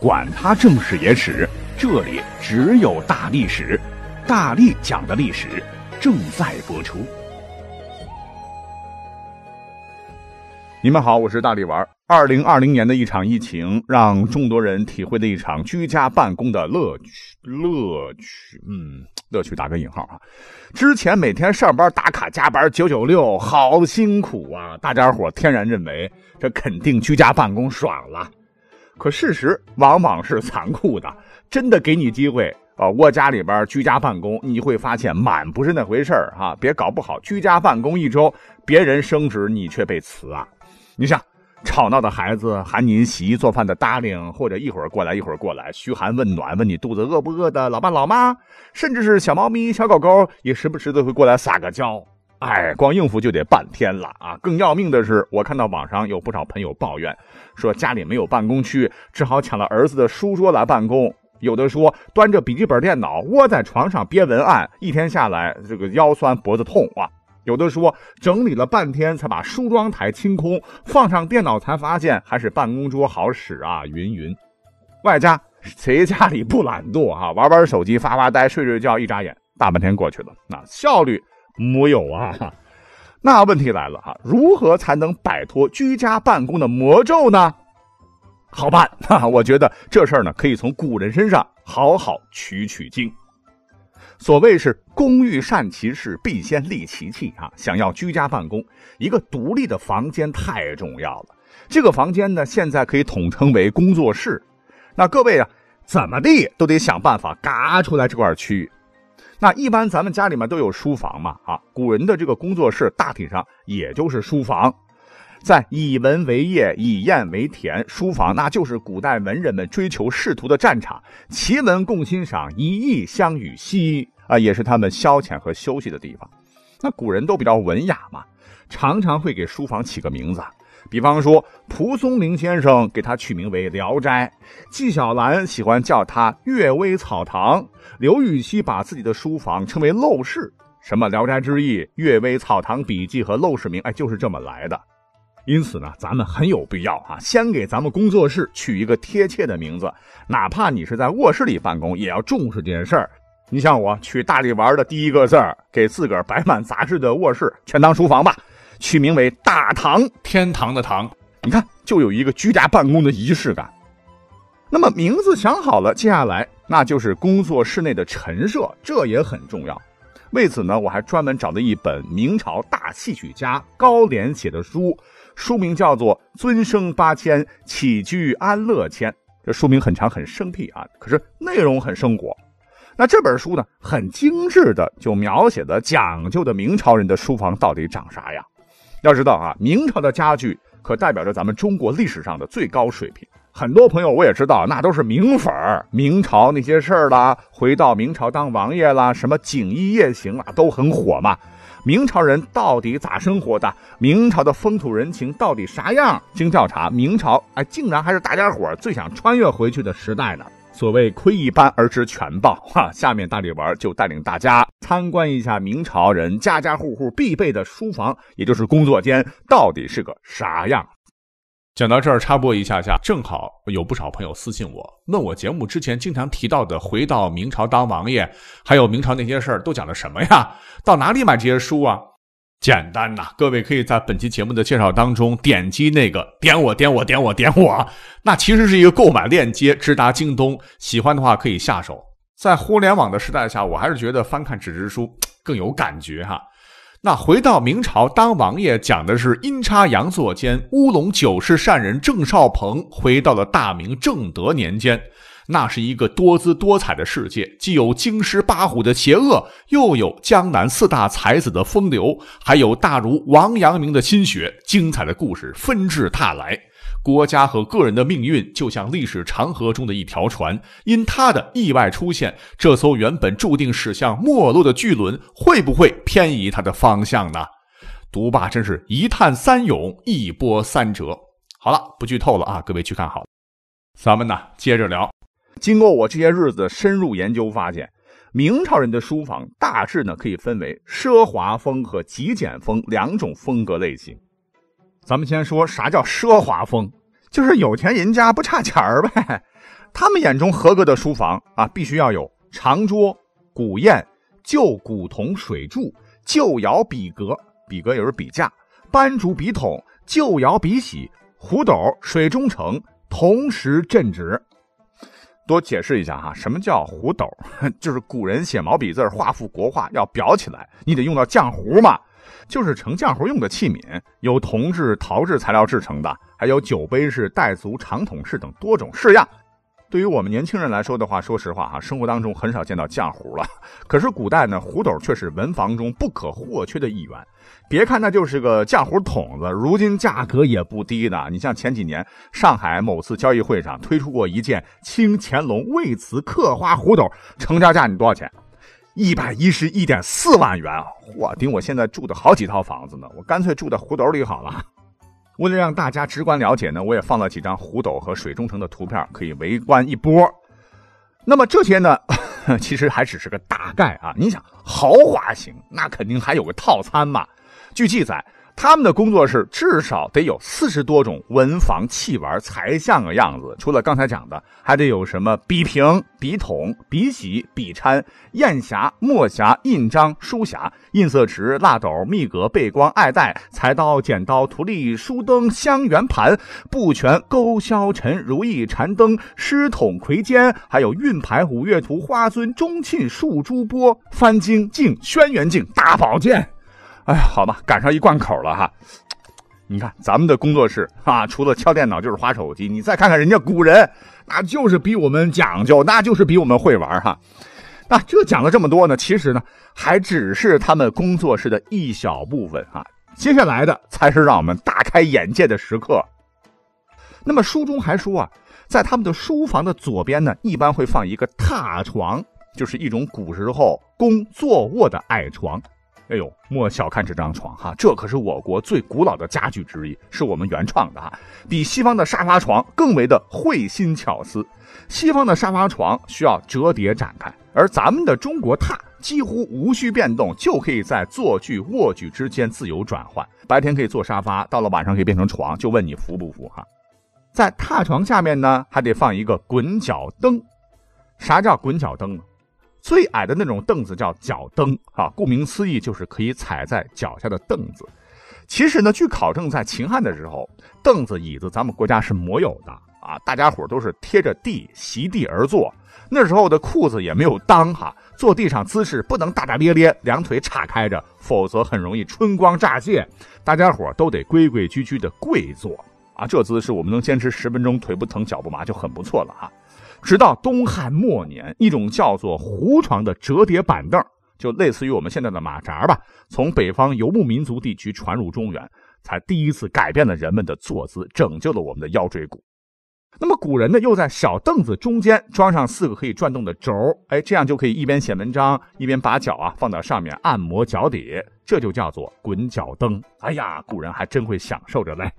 管他正史野史，这里只有大历史，大力讲的历史正在播出。你们好，我是大力丸。二零二零年的一场疫情，让众多人体会了一场居家办公的乐趣。乐趣，嗯，乐趣打个引号啊。之前每天上班打卡加班九九六，好辛苦啊！大家伙天然认为这肯定居家办公爽了。可事实往往是残酷的，真的给你机会啊，窝家里边居家办公，你会发现满不是那回事儿哈。别搞不好，居家办公一周，别人升职，你却被辞啊。你想，吵闹的孩子喊你洗衣做饭的搭领，或者一会儿过来一会儿过来嘘寒问暖，问你肚子饿不饿的老爸老妈，甚至是小猫咪小狗狗，也时不时的会过来撒个娇。哎，光应付就得半天了啊！更要命的是，我看到网上有不少朋友抱怨，说家里没有办公区，只好抢了儿子的书桌来办公。有的说端着笔记本电脑窝在床上憋文案，一天下来这个腰酸脖子痛啊。有的说整理了半天才把梳妆台清空，放上电脑才发现还是办公桌好使啊。云云，外加谁家里不懒惰啊？玩玩手机发发呆睡睡觉，一眨眼大半天过去了，那效率。木有啊，那问题来了哈，如何才能摆脱居家办公的魔咒呢？好办哈，我觉得这事儿呢，可以从古人身上好好取取经。所谓是工欲善其事，必先利其器啊。想要居家办公，一个独立的房间太重要了。这个房间呢，现在可以统称为工作室。那各位啊，怎么地都得想办法嘎出来这块区域。那一般咱们家里面都有书房嘛，啊，古人的这个工作室大体上也就是书房，在以文为业，以砚为田，书房那就是古代文人们追求仕途的战场，奇文共欣赏，以义相与兮啊，也是他们消遣和休息的地方。那古人都比较文雅嘛，常常会给书房起个名字。比方说，蒲松龄先生给他取名为《聊斋》，纪晓岚喜欢叫他“阅微草堂”，刘禹锡把自己的书房称为“陋室”。什么《聊斋志异》《阅微草堂笔记》和《陋室铭》，哎，就是这么来的。因此呢，咱们很有必要啊，先给咱们工作室取一个贴切的名字，哪怕你是在卧室里办公，也要重视这件事儿。你像我取大力丸的第一个字儿，给自个儿摆满杂志的卧室全当书房吧。取名为大唐，天堂的堂，你看就有一个居家办公的仪式感。那么名字想好了，接下来那就是工作室内的陈设，这也很重要。为此呢，我还专门找了一本明朝大戏曲家高廉写的书，书名叫做《尊生八千，起居安乐千》。这书名很长很生僻啊，可是内容很生活。那这本书呢，很精致的就描写的讲究的明朝人的书房到底长啥样。要知道啊，明朝的家具可代表着咱们中国历史上的最高水平。很多朋友我也知道，那都是明粉儿，明朝那些事儿啦，回到明朝当王爷啦，什么锦衣夜行啊，都很火嘛。明朝人到底咋生活的？明朝的风土人情到底啥样？经调查，明朝哎，竟然还是大家伙最想穿越回去的时代呢。所谓窥一斑而知全豹，哈！下面大力丸就带领大家参观一下明朝人家家户户必备的书房，也就是工作间，到底是个啥样。讲到这儿，插播一下下，正好有不少朋友私信我，问我节目之前经常提到的回到明朝当王爷，还有明朝那些事儿都讲的什么呀？到哪里买这些书啊？简单呐，各位可以在本期节目的介绍当中点击那个点我点我点我点我，那其实是一个购买链接，直达京东。喜欢的话可以下手。在互联网的时代下，我还是觉得翻看纸质书 更有感觉哈。那回到明朝当王爷，讲的是阴差阳错间，乌龙九世善人郑少鹏回到了大明正德年间。那是一个多姿多彩的世界，既有京师八虎的邪恶，又有江南四大才子的风流，还有大儒王阳明的心血。精彩的故事纷至沓来，国家和个人的命运就像历史长河中的一条船，因他的意外出现，这艘原本注定驶向没落的巨轮会不会偏移它的方向呢？读罢真是一叹三咏，一波三折。好了，不剧透了啊，各位去看好。咱们呢，接着聊。经过我这些日子深入研究，发现明朝人的书房大致呢可以分为奢华风和极简风两种风格类型。咱们先说啥叫奢华风，就是有钱人家不差钱儿呗。他们眼中合格的书房啊，必须要有长桌、古砚、旧古铜水柱、旧窑笔格，笔格也是笔架、斑竹笔筒、旧窑笔洗、壶斗、水中盛，同时镇纸。多解释一下哈，什么叫壶斗？就是古人写毛笔字、画幅国画要裱起来，你得用到浆糊嘛，就是盛浆糊用的器皿，有铜制、陶制材料制成的，还有酒杯式、带足长筒式等多种式样。对于我们年轻人来说的话，说实话哈，生活当中很少见到浆糊了。可是古代呢，壶斗却是文房中不可或缺的一员。别看它就是个浆糊桶子，如今价格也不低的。你像前几年上海某次交易会上推出过一件清乾隆魏瓷刻花壶斗，成交价你多少钱？一百一十一点四万元，嚯，顶我现在住的好几套房子呢。我干脆住在壶斗里好了。为了让大家直观了解呢，我也放了几张胡斗和水中城的图片，可以围观一波。那么这些呢，其实还只是个大概啊。你想豪华型，那肯定还有个套餐嘛。据记载。他们的工作室至少得有四十多种文房器玩才像个样子。除了刚才讲的，还得有什么笔瓶、笔筒、笔洗、笔掺、砚匣、墨匣、印章、书匣、印色池、蜡斗、密格、背光、爱带、裁刀、剪刀、图例、书灯、香圆盘、布全、勾销尘、如意禅灯、狮筒、魁尖，还有运牌、五岳图、花尊、钟磬、树珠钵、翻经镜、轩辕镜、大宝剑。哎呀，好吧，赶上一贯口了哈。你看咱们的工作室啊，除了敲电脑就是划手机。你再看看人家古人，那就是比我们讲究，那就是比我们会玩哈。那这讲了这么多呢，其实呢，还只是他们工作室的一小部分啊。接下来的才是让我们大开眼界的时刻。那么书中还说啊，在他们的书房的左边呢，一般会放一个榻床，就是一种古时候供坐卧的矮床。哎呦，莫小看这张床哈，这可是我国最古老的家具之一，是我们原创的哈，比西方的沙发床更为的会心巧思。西方的沙发床需要折叠展开，而咱们的中国榻几乎无需变动，就可以在坐具、卧具之间自由转换。白天可以坐沙发，到了晚上可以变成床，就问你服不服哈？在榻床下面呢，还得放一个滚脚灯。啥叫滚脚灯呢？最矮的那种凳子叫脚蹬啊，顾名思义就是可以踩在脚下的凳子。其实呢，据考证，在秦汉的时候，凳子、椅子咱们国家是没有的啊，大家伙都是贴着地席地而坐。那时候的裤子也没有裆哈，坐地上姿势不能大大咧咧，两腿岔开着，否则很容易春光乍泄。大家伙都得规规矩矩的跪坐啊，这姿势我们能坚持十分钟，腿不疼脚不麻就很不错了哈。直到东汉末年，一种叫做胡床的折叠板凳，就类似于我们现在的马扎吧，从北方游牧民族地区传入中原，才第一次改变了人们的坐姿，拯救了我们的腰椎骨。那么古人呢，又在小凳子中间装上四个可以转动的轴，哎，这样就可以一边写文章，一边把脚啊放到上面按摩脚底，这就叫做滚脚蹬。哎呀，古人还真会享受着嘞。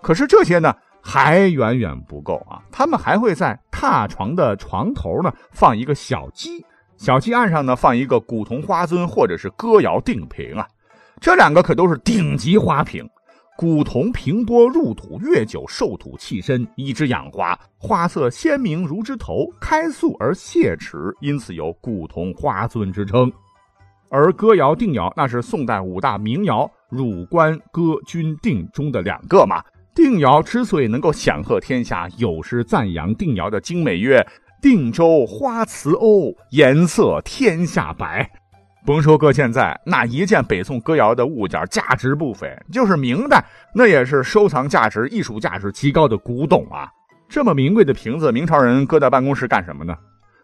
可是这些呢？还远远不够啊！他们还会在榻床的床头呢放一个小鸡，小鸡案上呢放一个古铜花樽或者是歌谣定瓶啊，这两个可都是顶级花瓶。古铜平波入土越久，受土气深，一直养花，花色鲜明如枝头，开素而谢齿，因此有古铜花樽之称。而歌谣定窑那是宋代五大名窑汝官歌君定中的两个嘛。定窑之所以能够享贺天下，有诗赞扬定窑的精美曰：“定州花瓷瓯，颜色天下白。”甭说搁现在，那一件北宋歌谣的物件价值不菲，就是明代那也是收藏价值、艺术价值极高的古董啊！这么名贵的瓶子，明朝人搁在办公室干什么呢？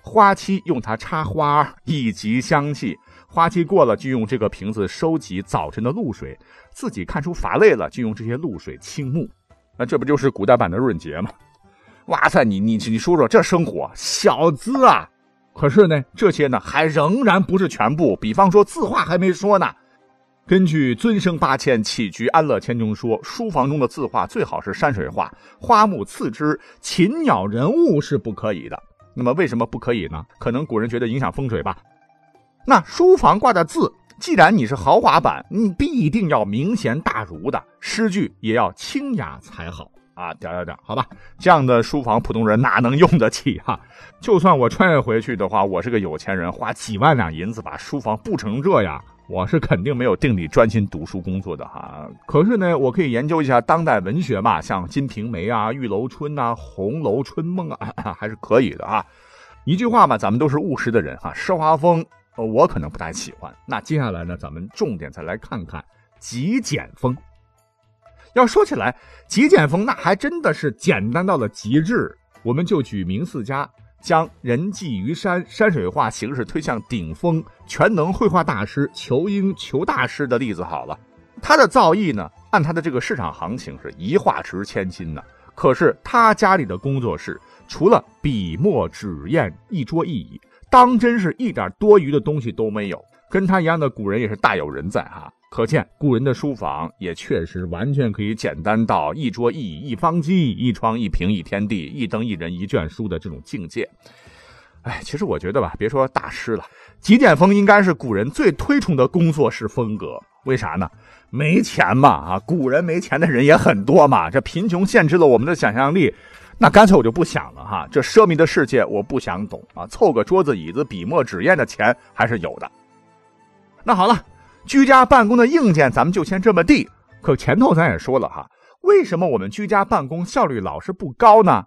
花期用它插花，以集香气；花期过了，就用这个瓶子收集早晨的露水；自己看书乏累了，就用这些露水清目。那这不就是古代版的润节吗？哇塞，你你你说说这生活小资啊！可是呢，这些呢还仍然不是全部。比方说字画还没说呢。根据《尊生八千起居安乐签》中说，书房中的字画最好是山水画，花木次之，禽鸟人物是不可以的。那么为什么不可以呢？可能古人觉得影响风水吧。那书房挂的字。既然你是豪华版，你必定要明贤大儒的诗句也要清雅才好。啊，点点点，好吧，这样的书房普通人哪能用得起哈？就算我穿越回去的话，我是个有钱人，花几万两银子把书房布成这样，我是肯定没有定力专心读书工作的哈。可是呢，我可以研究一下当代文学嘛，像《金瓶梅》啊、《玉楼春》呐、《红楼春梦》啊，还是可以的啊。一句话嘛，咱们都是务实的人哈，奢华风我可能不太喜欢。那接下来呢，咱们重点再来看看极简风。要说起来，极简风那还真的是简单到了极致。我们就举明四家将人迹于山山水画形式推向顶峰全能绘画大师裘英裘大师的例子好了。他的造诣呢，按他的这个市场行情是一画值千金呢。可是他家里的工作室，除了笔墨纸砚一桌一椅，当真是一点多余的东西都没有。跟他一样的古人也是大有人在哈。可见古人的书房也确实完全可以简单到一桌一椅一方机一窗一屏一天地一灯一人一卷书的这种境界。哎，其实我觉得吧，别说大师了，极简风应该是古人最推崇的工作室风格。为啥呢？没钱嘛啊！古人没钱的人也很多嘛。这贫穷限制了我们的想象力，那干脆我就不想了哈。这奢靡的世界我不想懂啊。凑个桌子椅子笔墨纸砚的钱还是有的。那好了。居家办公的硬件咱们就先这么地，可前头咱也说了哈，为什么我们居家办公效率老是不高呢？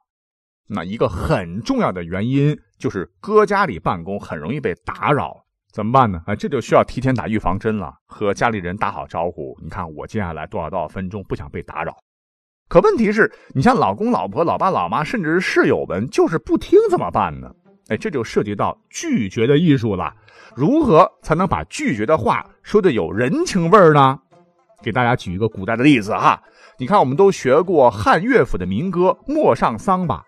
那一个很重要的原因就是搁家里办公很容易被打扰，怎么办呢？啊，这就需要提前打预防针了，和家里人打好招呼。你看我接下来多少多少分钟不想被打扰，可问题是，你像老公、老婆、老爸、老妈，甚至是室友们，就是不听怎么办呢？哎，这就涉及到拒绝的艺术了。如何才能把拒绝的话说的有人情味儿呢？给大家举一个古代的例子哈，你看我们都学过汉乐府的民歌《陌上桑》吧？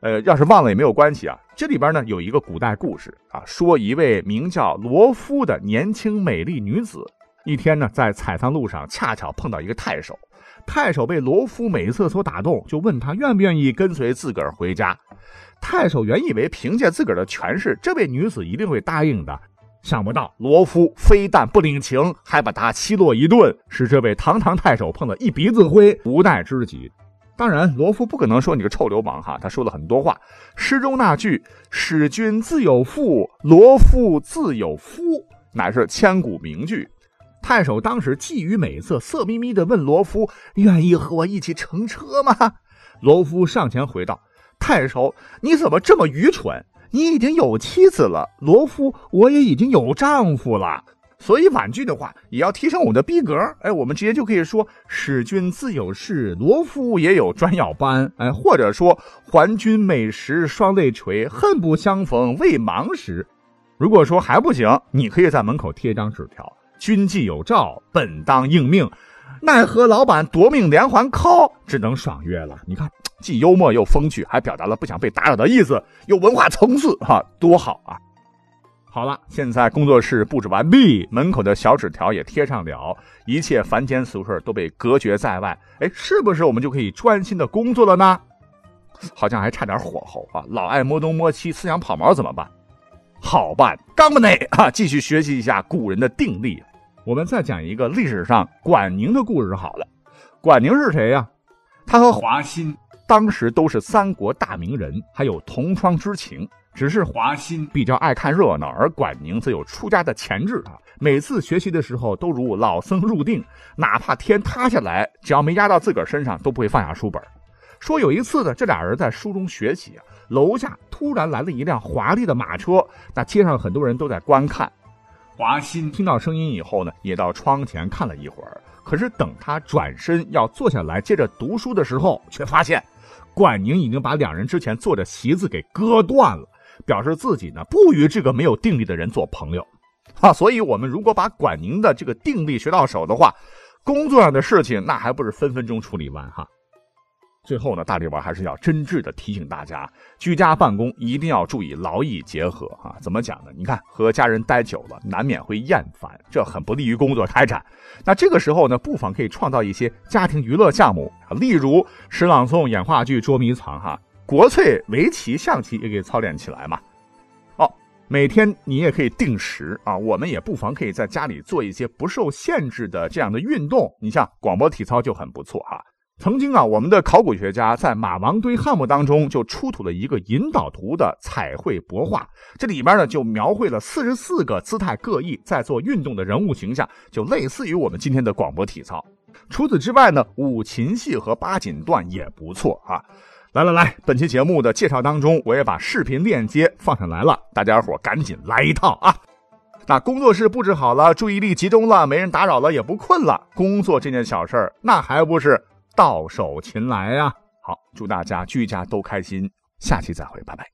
呃，要是忘了也没有关系啊。这里边呢有一个古代故事啊，说一位名叫罗敷的年轻美丽女子，一天呢在采桑路上恰巧碰到一个太守，太守被罗敷美色所打动，就问他愿不愿意跟随自个儿回家。太守原以为凭借自个儿的权势，这位女子一定会答应的。想不到罗敷非但不领情，还把他奚落一顿，使这位堂堂太守碰了一鼻子灰，无奈之极。当然，罗敷不可能说你个臭流氓哈，他说了很多话。诗中那句“使君自有妇，罗敷自有夫”乃是千古名句。太守当时觊觎美色，色眯眯地问罗夫：“愿意和我一起乘车吗？”罗夫上前回道：“太守，你怎么这么愚蠢？”你已经有妻子了，罗夫，我也已经有丈夫了，所以婉拒的话也要提升我们的逼格。哎，我们直接就可以说：“使君自有事，罗夫也有专要班。”哎，或者说：“还君美食双泪垂，恨不相逢未忙时。”如果说还不行，你可以在门口贴一张纸条：“君既有诏，本当应命。”奈何老板夺命连环 call，只能爽约了。你看。既幽默又风趣，还表达了不想被打扰的意思，有文化层次，哈，多好啊！好了，现在工作室布置完毕，门口的小纸条也贴上了，一切凡间俗事都被隔绝在外。哎，是不是我们就可以专心的工作了呢？好像还差点火候啊！老爱摸东摸西，思想跑毛怎么办？好办，刚不内啊！继续学习一下古人的定力。我们再讲一个历史上管宁的故事好了。管宁是谁呀？他和华歆。当时都是三国大名人，还有同窗之情。只是华歆比较爱看热闹，而管宁则有出家的潜质啊。每次学习的时候都如老僧入定，哪怕天塌下来，只要没压到自个儿身上，都不会放下书本。说有一次呢，这俩人在书中学习啊，楼下突然来了一辆华丽的马车，那街上很多人都在观看。华歆听到声音以后呢，也到窗前看了一会儿。可是等他转身要坐下来接着读书的时候，却发现。管宁已经把两人之前坐的席子给割断了，表示自己呢不与这个没有定力的人做朋友，啊，所以我们如果把管宁的这个定力学到手的话，工作上的事情那还不是分分钟处理完哈。最后呢，大力丸还是要真挚的提醒大家，居家办公一定要注意劳逸结合啊！怎么讲呢？你看和家人待久了，难免会厌烦，这很不利于工作开展。那这个时候呢，不妨可以创造一些家庭娱乐项目啊例如诗朗诵、演话剧、捉迷藏哈，国粹围棋、象棋也可以操练起来嘛。哦，每天你也可以定时啊，我们也不妨可以在家里做一些不受限制的这样的运动，你像广播体操就很不错哈。曾经啊，我们的考古学家在马王堆汉墓当中就出土了一个引导图的彩绘帛画，这里边呢就描绘了四十四个姿态各异、在做运动的人物形象，就类似于我们今天的广播体操。除此之外呢，五禽戏和八锦段也不错啊。来来来，本期节目的介绍当中，我也把视频链接放上来了，大家伙赶紧来一套啊！那工作室布置好了，注意力集中了，没人打扰了，也不困了，工作这件小事儿，那还不是？到手擒来啊！好，祝大家居家都开心，下期再会，拜拜。